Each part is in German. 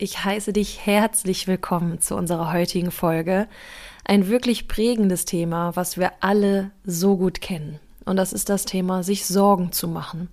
Ich heiße dich herzlich willkommen zu unserer heutigen Folge. Ein wirklich prägendes Thema, was wir alle so gut kennen. Und das ist das Thema, sich Sorgen zu machen.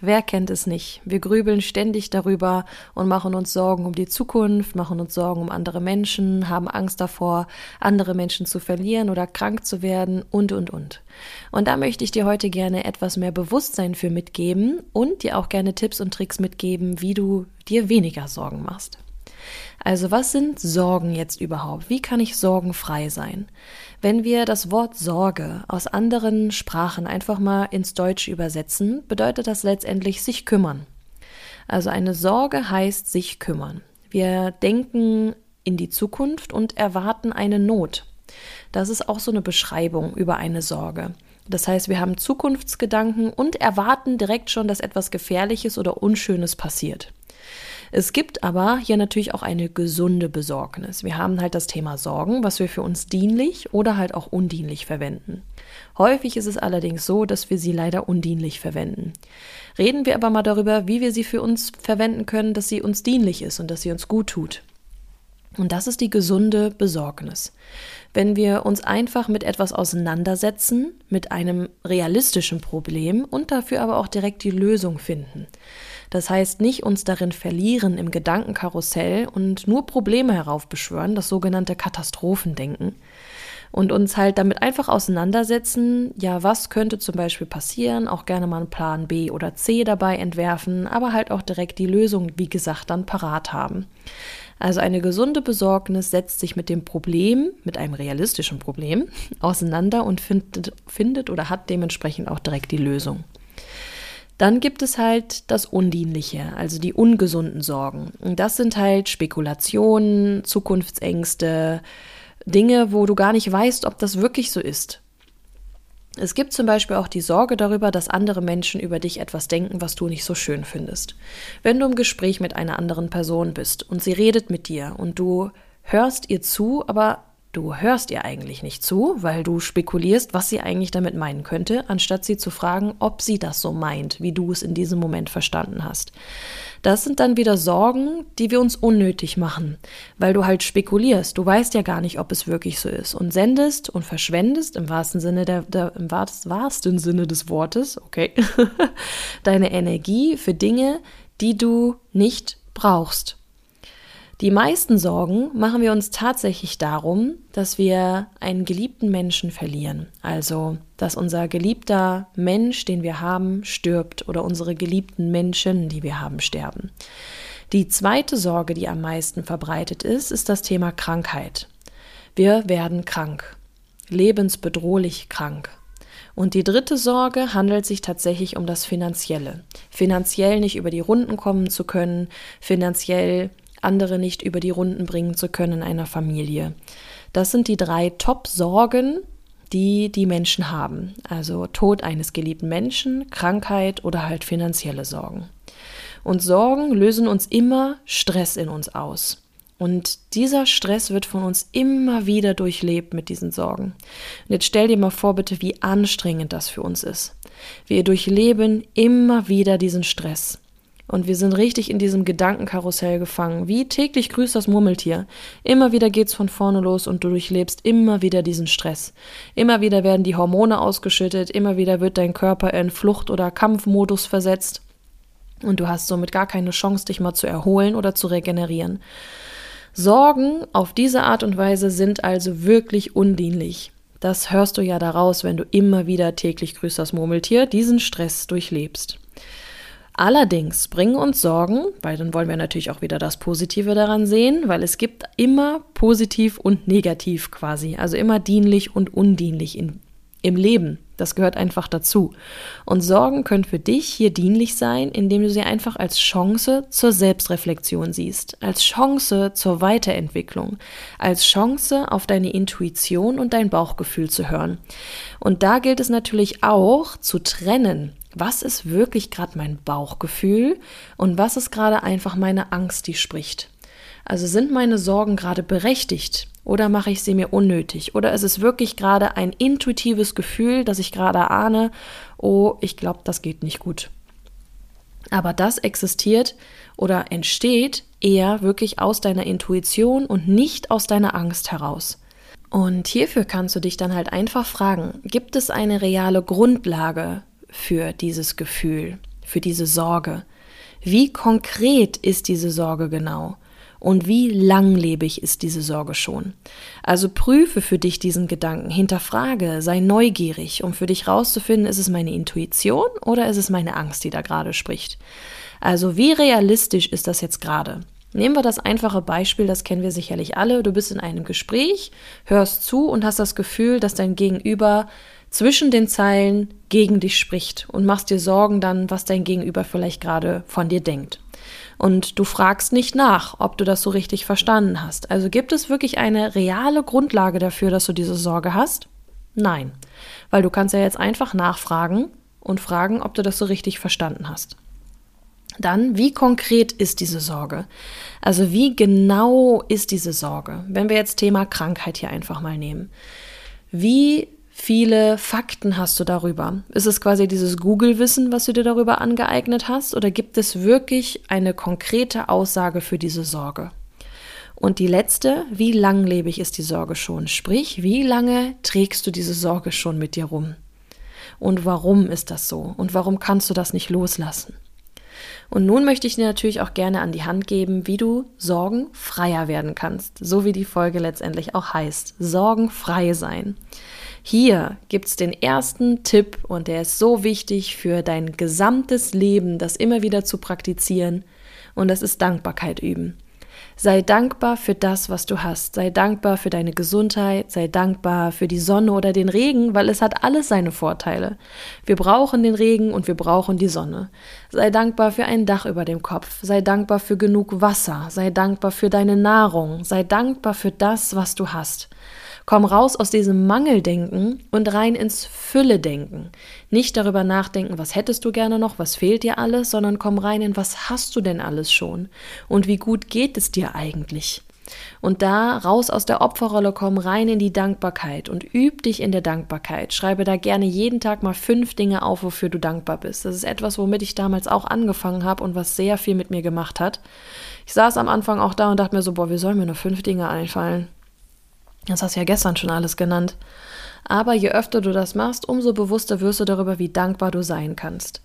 Wer kennt es nicht? Wir grübeln ständig darüber und machen uns Sorgen um die Zukunft, machen uns Sorgen um andere Menschen, haben Angst davor, andere Menschen zu verlieren oder krank zu werden und, und, und. Und da möchte ich dir heute gerne etwas mehr Bewusstsein für mitgeben und dir auch gerne Tipps und Tricks mitgeben, wie du dir weniger Sorgen machst. Also was sind Sorgen jetzt überhaupt? Wie kann ich sorgenfrei sein? Wenn wir das Wort Sorge aus anderen Sprachen einfach mal ins Deutsche übersetzen, bedeutet das letztendlich sich kümmern. Also eine Sorge heißt sich kümmern. Wir denken in die Zukunft und erwarten eine Not. Das ist auch so eine Beschreibung über eine Sorge. Das heißt, wir haben Zukunftsgedanken und erwarten direkt schon, dass etwas Gefährliches oder Unschönes passiert. Es gibt aber hier natürlich auch eine gesunde Besorgnis. Wir haben halt das Thema Sorgen, was wir für uns dienlich oder halt auch undienlich verwenden. Häufig ist es allerdings so, dass wir sie leider undienlich verwenden. Reden wir aber mal darüber, wie wir sie für uns verwenden können, dass sie uns dienlich ist und dass sie uns gut tut. Und das ist die gesunde Besorgnis. Wenn wir uns einfach mit etwas auseinandersetzen, mit einem realistischen Problem und dafür aber auch direkt die Lösung finden. Das heißt, nicht uns darin verlieren im Gedankenkarussell und nur Probleme heraufbeschwören, das sogenannte Katastrophendenken. Und uns halt damit einfach auseinandersetzen, ja, was könnte zum Beispiel passieren, auch gerne mal einen Plan B oder C dabei entwerfen, aber halt auch direkt die Lösung, wie gesagt, dann parat haben. Also eine gesunde Besorgnis setzt sich mit dem Problem, mit einem realistischen Problem, auseinander und findet, findet oder hat dementsprechend auch direkt die Lösung. Dann gibt es halt das Undienliche, also die ungesunden Sorgen. Und das sind halt Spekulationen, Zukunftsängste, Dinge, wo du gar nicht weißt, ob das wirklich so ist. Es gibt zum Beispiel auch die Sorge darüber, dass andere Menschen über dich etwas denken, was du nicht so schön findest. Wenn du im Gespräch mit einer anderen Person bist und sie redet mit dir und du hörst ihr zu, aber Du hörst ihr eigentlich nicht zu, weil du spekulierst, was sie eigentlich damit meinen könnte, anstatt sie zu fragen, ob sie das so meint, wie du es in diesem Moment verstanden hast. Das sind dann wieder Sorgen, die wir uns unnötig machen, weil du halt spekulierst. Du weißt ja gar nicht, ob es wirklich so ist und sendest und verschwendest im wahrsten Sinne der, der im wahrsten Sinne des Wortes, okay, deine Energie für Dinge, die du nicht brauchst. Die meisten Sorgen machen wir uns tatsächlich darum, dass wir einen geliebten Menschen verlieren. Also, dass unser geliebter Mensch, den wir haben, stirbt oder unsere geliebten Menschen, die wir haben, sterben. Die zweite Sorge, die am meisten verbreitet ist, ist das Thema Krankheit. Wir werden krank, lebensbedrohlich krank. Und die dritte Sorge handelt sich tatsächlich um das Finanzielle. Finanziell nicht über die Runden kommen zu können, finanziell andere nicht über die Runden bringen zu können in einer Familie. Das sind die drei Top-Sorgen, die die Menschen haben. Also Tod eines geliebten Menschen, Krankheit oder halt finanzielle Sorgen. Und Sorgen lösen uns immer Stress in uns aus. Und dieser Stress wird von uns immer wieder durchlebt mit diesen Sorgen. Und jetzt stell dir mal vor, bitte, wie anstrengend das für uns ist. Wir durchleben immer wieder diesen Stress. Und wir sind richtig in diesem Gedankenkarussell gefangen. Wie täglich grüßt das Murmeltier. Immer wieder geht's von vorne los und du durchlebst immer wieder diesen Stress. Immer wieder werden die Hormone ausgeschüttet, immer wieder wird dein Körper in Flucht- oder Kampfmodus versetzt. Und du hast somit gar keine Chance, dich mal zu erholen oder zu regenerieren. Sorgen auf diese Art und Weise sind also wirklich undienlich. Das hörst du ja daraus, wenn du immer wieder täglich grüßt das Murmeltier diesen Stress durchlebst. Allerdings bringen uns Sorgen, weil dann wollen wir natürlich auch wieder das Positive daran sehen, weil es gibt immer positiv und negativ quasi, also immer dienlich und undienlich in, im Leben. Das gehört einfach dazu. Und Sorgen können für dich hier dienlich sein, indem du sie einfach als Chance zur Selbstreflexion siehst, als Chance zur Weiterentwicklung, als Chance auf deine Intuition und dein Bauchgefühl zu hören. Und da gilt es natürlich auch zu trennen. Was ist wirklich gerade mein Bauchgefühl und was ist gerade einfach meine Angst, die spricht? Also sind meine Sorgen gerade berechtigt oder mache ich sie mir unnötig? Oder ist es wirklich gerade ein intuitives Gefühl, dass ich gerade ahne, oh, ich glaube, das geht nicht gut. Aber das existiert oder entsteht eher wirklich aus deiner Intuition und nicht aus deiner Angst heraus. Und hierfür kannst du dich dann halt einfach fragen, gibt es eine reale Grundlage für dieses Gefühl, für diese Sorge? Wie konkret ist diese Sorge genau? und wie langlebig ist diese Sorge schon. Also prüfe für dich diesen Gedanken, hinterfrage, sei neugierig, um für dich rauszufinden, ist es meine Intuition oder ist es meine Angst, die da gerade spricht. Also wie realistisch ist das jetzt gerade? Nehmen wir das einfache Beispiel, das kennen wir sicherlich alle. Du bist in einem Gespräch, hörst zu und hast das Gefühl, dass dein Gegenüber zwischen den Zeilen gegen dich spricht und machst dir Sorgen dann, was dein Gegenüber vielleicht gerade von dir denkt und du fragst nicht nach, ob du das so richtig verstanden hast. Also gibt es wirklich eine reale Grundlage dafür, dass du diese Sorge hast? Nein, weil du kannst ja jetzt einfach nachfragen und fragen, ob du das so richtig verstanden hast. Dann, wie konkret ist diese Sorge? Also wie genau ist diese Sorge? Wenn wir jetzt Thema Krankheit hier einfach mal nehmen. Wie viele Fakten hast du darüber? Ist es quasi dieses Google-Wissen, was du dir darüber angeeignet hast, oder gibt es wirklich eine konkrete Aussage für diese Sorge? Und die letzte, wie langlebig ist die Sorge schon? Sprich, wie lange trägst du diese Sorge schon mit dir rum? Und warum ist das so? Und warum kannst du das nicht loslassen? Und nun möchte ich dir natürlich auch gerne an die Hand geben, wie du sorgenfreier werden kannst, so wie die Folge letztendlich auch heißt. Sorgenfrei sein. Hier gibt es den ersten Tipp und der ist so wichtig für dein gesamtes Leben, das immer wieder zu praktizieren und das ist Dankbarkeit üben. Sei dankbar für das, was du hast. Sei dankbar für deine Gesundheit. Sei dankbar für die Sonne oder den Regen, weil es hat alles seine Vorteile. Wir brauchen den Regen und wir brauchen die Sonne. Sei dankbar für ein Dach über dem Kopf. Sei dankbar für genug Wasser. Sei dankbar für deine Nahrung. Sei dankbar für das, was du hast. Komm raus aus diesem Mangeldenken und rein ins Fülle-Denken. Nicht darüber nachdenken, was hättest du gerne noch, was fehlt dir alles, sondern komm rein in, was hast du denn alles schon und wie gut geht es dir eigentlich. Und da raus aus der Opferrolle komm rein in die Dankbarkeit und üb dich in der Dankbarkeit. Schreibe da gerne jeden Tag mal fünf Dinge auf, wofür du dankbar bist. Das ist etwas, womit ich damals auch angefangen habe und was sehr viel mit mir gemacht hat. Ich saß am Anfang auch da und dachte mir so, boah, wie sollen mir nur fünf Dinge einfallen? Das hast du ja gestern schon alles genannt. Aber je öfter du das machst, umso bewusster wirst du darüber, wie dankbar du sein kannst.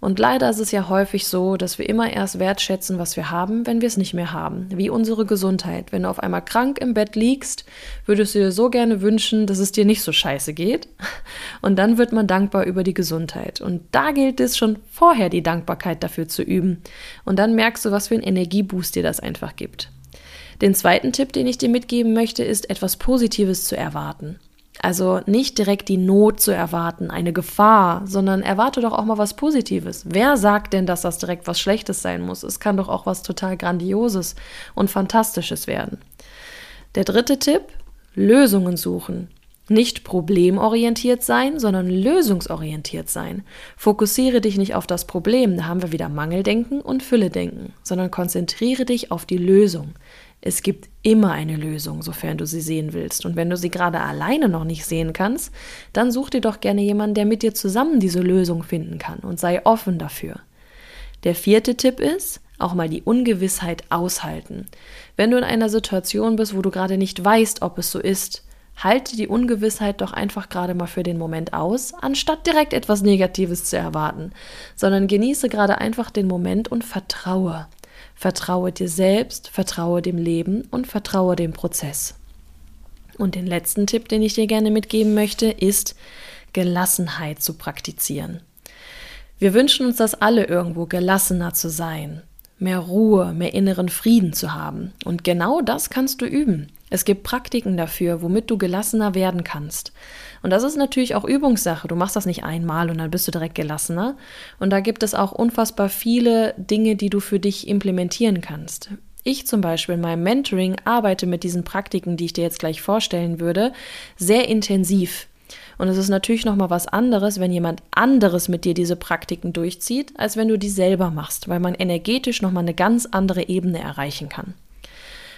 Und leider ist es ja häufig so, dass wir immer erst wertschätzen, was wir haben, wenn wir es nicht mehr haben. Wie unsere Gesundheit. Wenn du auf einmal krank im Bett liegst, würdest du dir so gerne wünschen, dass es dir nicht so scheiße geht. Und dann wird man dankbar über die Gesundheit. Und da gilt es schon vorher, die Dankbarkeit dafür zu üben. Und dann merkst du, was für einen Energieboost dir das einfach gibt. Den zweiten Tipp, den ich dir mitgeben möchte, ist etwas Positives zu erwarten. Also nicht direkt die Not zu erwarten, eine Gefahr, sondern erwarte doch auch mal was Positives. Wer sagt denn, dass das direkt was Schlechtes sein muss? Es kann doch auch was total Grandioses und Fantastisches werden. Der dritte Tipp, Lösungen suchen. Nicht problemorientiert sein, sondern lösungsorientiert sein. Fokussiere dich nicht auf das Problem, da haben wir wieder Mangeldenken und Fülledenken, sondern konzentriere dich auf die Lösung. Es gibt immer eine Lösung, sofern du sie sehen willst. Und wenn du sie gerade alleine noch nicht sehen kannst, dann such dir doch gerne jemanden, der mit dir zusammen diese Lösung finden kann und sei offen dafür. Der vierte Tipp ist, auch mal die Ungewissheit aushalten. Wenn du in einer Situation bist, wo du gerade nicht weißt, ob es so ist, halte die Ungewissheit doch einfach gerade mal für den Moment aus, anstatt direkt etwas Negatives zu erwarten, sondern genieße gerade einfach den Moment und vertraue. Vertraue dir selbst, vertraue dem Leben und vertraue dem Prozess. Und den letzten Tipp, den ich dir gerne mitgeben möchte, ist Gelassenheit zu praktizieren. Wir wünschen uns das alle irgendwo, gelassener zu sein, mehr Ruhe, mehr inneren Frieden zu haben. Und genau das kannst du üben. Es gibt Praktiken dafür, womit du gelassener werden kannst. Und das ist natürlich auch Übungssache. Du machst das nicht einmal und dann bist du direkt gelassener. Und da gibt es auch unfassbar viele Dinge, die du für dich implementieren kannst. Ich zum Beispiel in meinem Mentoring arbeite mit diesen Praktiken, die ich dir jetzt gleich vorstellen würde, sehr intensiv. Und es ist natürlich noch mal was anderes, wenn jemand anderes mit dir diese Praktiken durchzieht, als wenn du die selber machst, weil man energetisch noch mal eine ganz andere Ebene erreichen kann.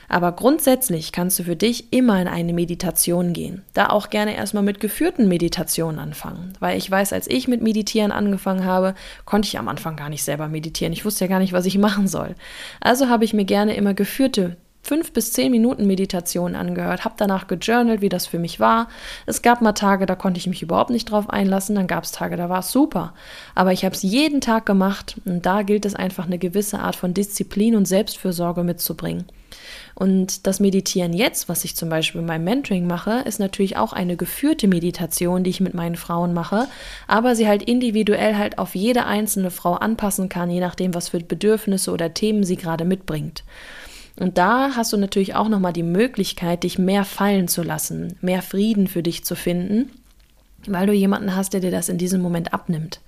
Aber grundsätzlich kannst du für dich immer in eine Meditation gehen. Da auch gerne erstmal mit geführten Meditationen anfangen. Weil ich weiß, als ich mit Meditieren angefangen habe, konnte ich am Anfang gar nicht selber meditieren. Ich wusste ja gar nicht, was ich machen soll. Also habe ich mir gerne immer geführte fünf bis zehn Minuten Meditation angehört, habe danach gejournalt, wie das für mich war. Es gab mal Tage, da konnte ich mich überhaupt nicht drauf einlassen, dann gab es Tage, da war es super. Aber ich habe es jeden Tag gemacht und da gilt es einfach eine gewisse Art von Disziplin und Selbstfürsorge mitzubringen. Und das Meditieren jetzt, was ich zum Beispiel in meinem Mentoring mache, ist natürlich auch eine geführte Meditation, die ich mit meinen Frauen mache, aber sie halt individuell halt auf jede einzelne Frau anpassen kann, je nachdem, was für Bedürfnisse oder Themen sie gerade mitbringt. Und da hast du natürlich auch nochmal die Möglichkeit, dich mehr fallen zu lassen, mehr Frieden für dich zu finden, weil du jemanden hast, der dir das in diesem Moment abnimmt.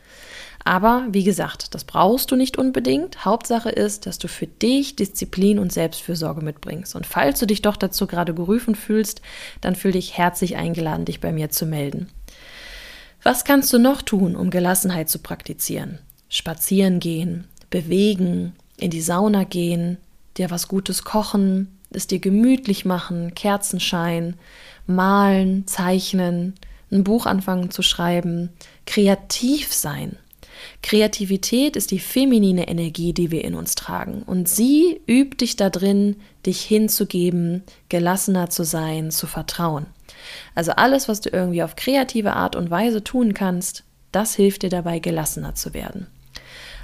Aber wie gesagt, das brauchst du nicht unbedingt. Hauptsache ist, dass du für dich Disziplin und Selbstfürsorge mitbringst. Und falls du dich doch dazu gerade gerufen fühlst, dann fühl dich herzlich eingeladen, dich bei mir zu melden. Was kannst du noch tun, um Gelassenheit zu praktizieren? Spazieren gehen, bewegen, in die Sauna gehen, dir was Gutes kochen, es dir gemütlich machen, Kerzenschein, malen, zeichnen, ein Buch anfangen zu schreiben, kreativ sein. Kreativität ist die feminine Energie, die wir in uns tragen. Und sie übt dich da drin, dich hinzugeben, gelassener zu sein, zu vertrauen. Also alles, was du irgendwie auf kreative Art und Weise tun kannst, das hilft dir dabei, gelassener zu werden.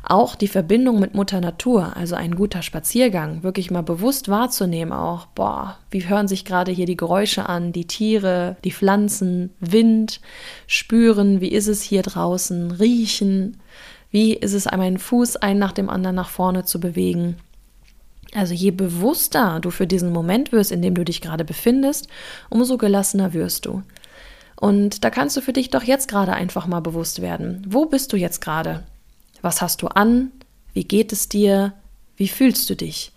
Auch die Verbindung mit Mutter Natur, also ein guter Spaziergang, wirklich mal bewusst wahrzunehmen, auch, boah, wie hören sich gerade hier die Geräusche an, die Tiere, die Pflanzen, Wind, spüren, wie ist es hier draußen, riechen, wie ist es, einen Fuß ein nach dem anderen nach vorne zu bewegen. Also je bewusster du für diesen Moment wirst, in dem du dich gerade befindest, umso gelassener wirst du. Und da kannst du für dich doch jetzt gerade einfach mal bewusst werden. Wo bist du jetzt gerade? Was hast du an? Wie geht es dir? Wie fühlst du dich?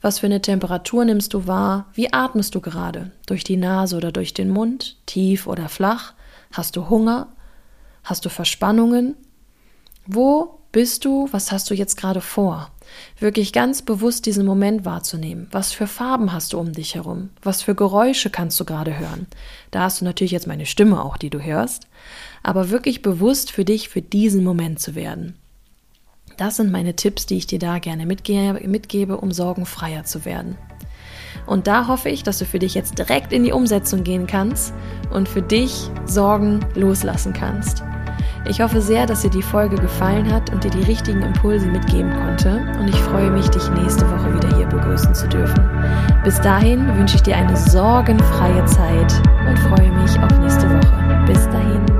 Was für eine Temperatur nimmst du wahr? Wie atmest du gerade? Durch die Nase oder durch den Mund? Tief oder flach? Hast du Hunger? Hast du Verspannungen? Wo bist du? Was hast du jetzt gerade vor? Wirklich ganz bewusst diesen Moment wahrzunehmen. Was für Farben hast du um dich herum? Was für Geräusche kannst du gerade hören? Da hast du natürlich jetzt meine Stimme auch, die du hörst. Aber wirklich bewusst für dich, für diesen Moment zu werden. Das sind meine Tipps, die ich dir da gerne mitgebe, mitgebe, um sorgenfreier zu werden. Und da hoffe ich, dass du für dich jetzt direkt in die Umsetzung gehen kannst und für dich Sorgen loslassen kannst. Ich hoffe sehr, dass dir die Folge gefallen hat und dir die richtigen Impulse mitgeben konnte. Und ich freue mich, dich nächste Woche wieder hier begrüßen zu dürfen. Bis dahin wünsche ich dir eine sorgenfreie Zeit und freue mich auf nächste Woche. Bis dahin.